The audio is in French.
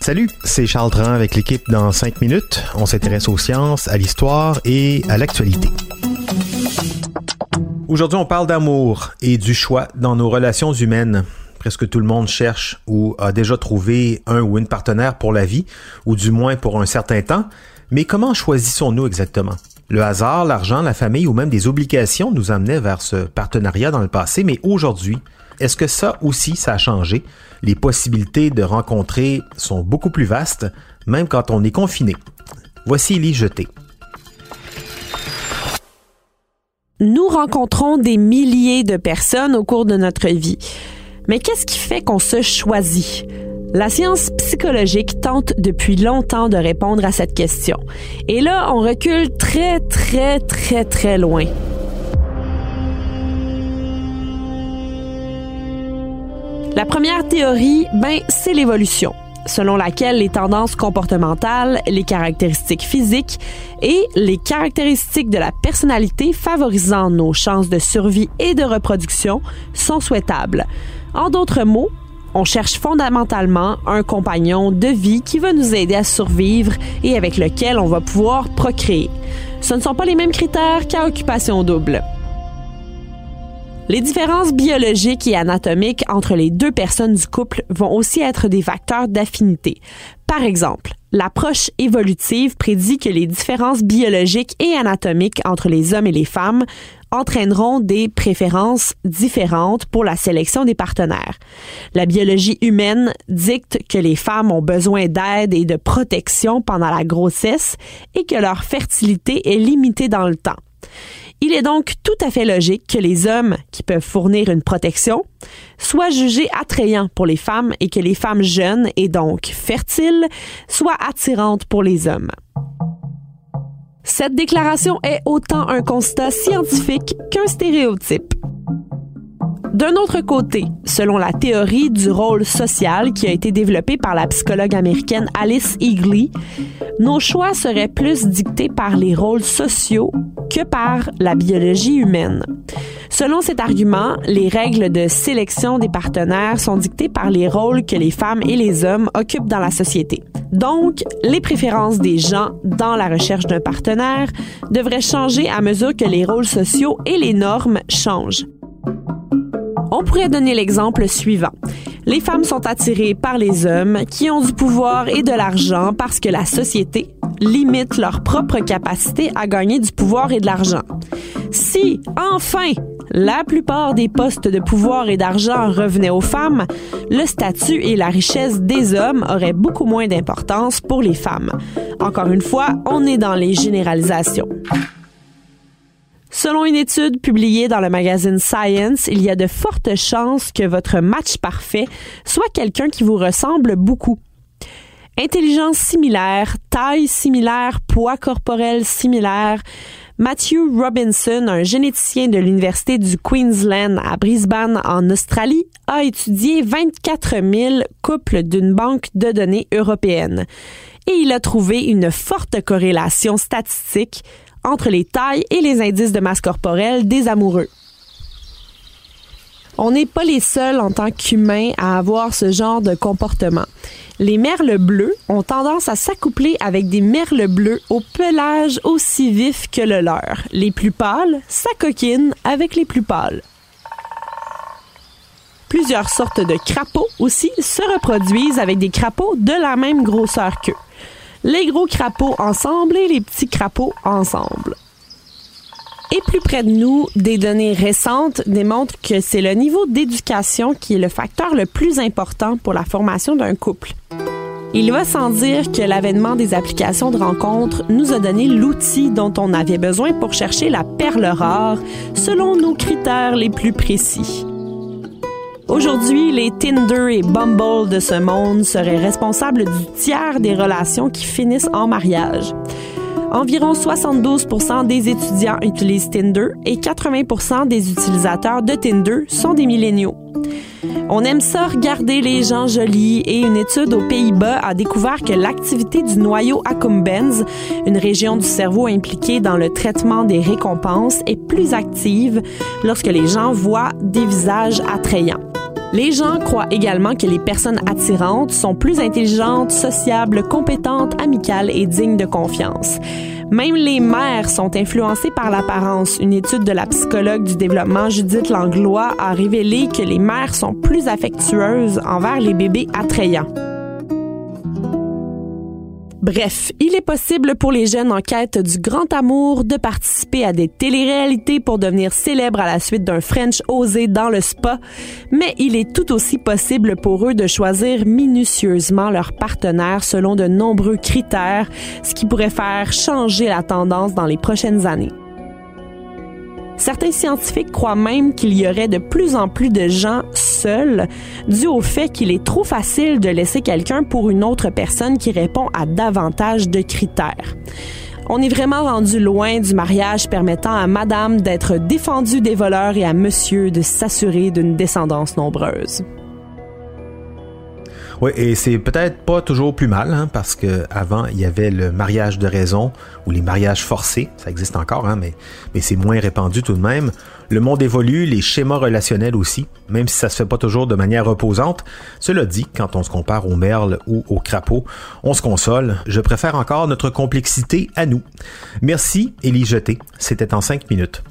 Salut, c'est Charles Dran avec l'équipe dans 5 minutes. On s'intéresse aux sciences, à l'histoire et à l'actualité. Aujourd'hui, on parle d'amour et du choix dans nos relations humaines. Presque tout le monde cherche ou a déjà trouvé un ou une partenaire pour la vie, ou du moins pour un certain temps. Mais comment choisissons-nous exactement? Le hasard, l'argent, la famille ou même des obligations nous amenaient vers ce partenariat dans le passé, mais aujourd'hui, est-ce que ça aussi, ça a changé? Les possibilités de rencontrer sont beaucoup plus vastes, même quand on est confiné. Voici Jeté. Nous rencontrons des milliers de personnes au cours de notre vie. Mais qu'est-ce qui fait qu'on se choisit? La science psychologique tente depuis longtemps de répondre à cette question. Et là, on recule très, très, très, très loin. La première théorie, ben, c'est l'évolution, selon laquelle les tendances comportementales, les caractéristiques physiques et les caractéristiques de la personnalité favorisant nos chances de survie et de reproduction sont souhaitables. En d'autres mots, on cherche fondamentalement un compagnon de vie qui va nous aider à survivre et avec lequel on va pouvoir procréer. Ce ne sont pas les mêmes critères qu'à occupation double. Les différences biologiques et anatomiques entre les deux personnes du couple vont aussi être des facteurs d'affinité. Par exemple, l'approche évolutive prédit que les différences biologiques et anatomiques entre les hommes et les femmes entraîneront des préférences différentes pour la sélection des partenaires. La biologie humaine dicte que les femmes ont besoin d'aide et de protection pendant la grossesse et que leur fertilité est limitée dans le temps. Il est donc tout à fait logique que les hommes qui peuvent fournir une protection soient jugés attrayants pour les femmes et que les femmes jeunes et donc fertiles soient attirantes pour les hommes. Cette déclaration est autant un constat scientifique qu'un stéréotype. D'un autre côté, selon la théorie du rôle social qui a été développée par la psychologue américaine Alice Eagley, nos choix seraient plus dictés par les rôles sociaux que par la biologie humaine. Selon cet argument, les règles de sélection des partenaires sont dictées par les rôles que les femmes et les hommes occupent dans la société. Donc, les préférences des gens dans la recherche d'un partenaire devraient changer à mesure que les rôles sociaux et les normes changent. On pourrait donner l'exemple suivant. Les femmes sont attirées par les hommes qui ont du pouvoir et de l'argent parce que la société limite leur propre capacité à gagner du pouvoir et de l'argent. Si, enfin, la plupart des postes de pouvoir et d'argent revenaient aux femmes, le statut et la richesse des hommes auraient beaucoup moins d'importance pour les femmes. Encore une fois, on est dans les généralisations. Selon une étude publiée dans le magazine Science, il y a de fortes chances que votre match parfait soit quelqu'un qui vous ressemble beaucoup. Intelligence similaire, taille similaire, poids corporel similaire. Matthew Robinson, un généticien de l'Université du Queensland à Brisbane en Australie, a étudié 24 000 couples d'une banque de données européenne. Et il a trouvé une forte corrélation statistique entre les tailles et les indices de masse corporelle des amoureux. On n'est pas les seuls en tant qu'humains à avoir ce genre de comportement. Les merles bleus ont tendance à s'accoupler avec des merles bleus au pelage aussi vif que le leur. Les plus pâles s'acoquinent avec les plus pâles. Plusieurs sortes de crapauds aussi se reproduisent avec des crapauds de la même grosseur qu'eux les gros crapauds ensemble et les petits crapauds ensemble. Et plus près de nous, des données récentes démontrent que c'est le niveau d'éducation qui est le facteur le plus important pour la formation d'un couple. Il va sans dire que l'avènement des applications de rencontres nous a donné l'outil dont on avait besoin pour chercher la perle rare selon nos critères les plus précis. Aujourd'hui, les Tinder et Bumble de ce monde seraient responsables du tiers des relations qui finissent en mariage. Environ 72% des étudiants utilisent Tinder et 80% des utilisateurs de Tinder sont des milléniaux. On aime ça regarder les gens jolis et une étude aux Pays-Bas a découvert que l'activité du noyau accumbens, une région du cerveau impliquée dans le traitement des récompenses, est plus active lorsque les gens voient des visages attrayants. Les gens croient également que les personnes attirantes sont plus intelligentes, sociables, compétentes, amicales et dignes de confiance. Même les mères sont influencées par l'apparence. Une étude de la psychologue du développement Judith Langlois a révélé que les mères sont plus affectueuses envers les bébés attrayants. Bref, il est possible pour les jeunes en quête du grand amour de participer à des téléréalités pour devenir célèbres à la suite d'un French osé dans le spa, mais il est tout aussi possible pour eux de choisir minutieusement leur partenaire selon de nombreux critères, ce qui pourrait faire changer la tendance dans les prochaines années. Certains scientifiques croient même qu'il y aurait de plus en plus de gens seuls dû au fait qu'il est trop facile de laisser quelqu'un pour une autre personne qui répond à davantage de critères. On est vraiment rendu loin du mariage permettant à madame d'être défendue des voleurs et à monsieur de s'assurer d'une descendance nombreuse. Oui, et c'est peut-être pas toujours plus mal, hein, parce que avant il y avait le mariage de raison ou les mariages forcés, ça existe encore, hein, mais, mais c'est moins répandu tout de même. Le monde évolue, les schémas relationnels aussi, même si ça se fait pas toujours de manière reposante. Cela dit, quand on se compare aux merles ou aux crapauds, on se console. Je préfère encore notre complexité à nous. Merci, Élie Jeté. C'était en cinq minutes.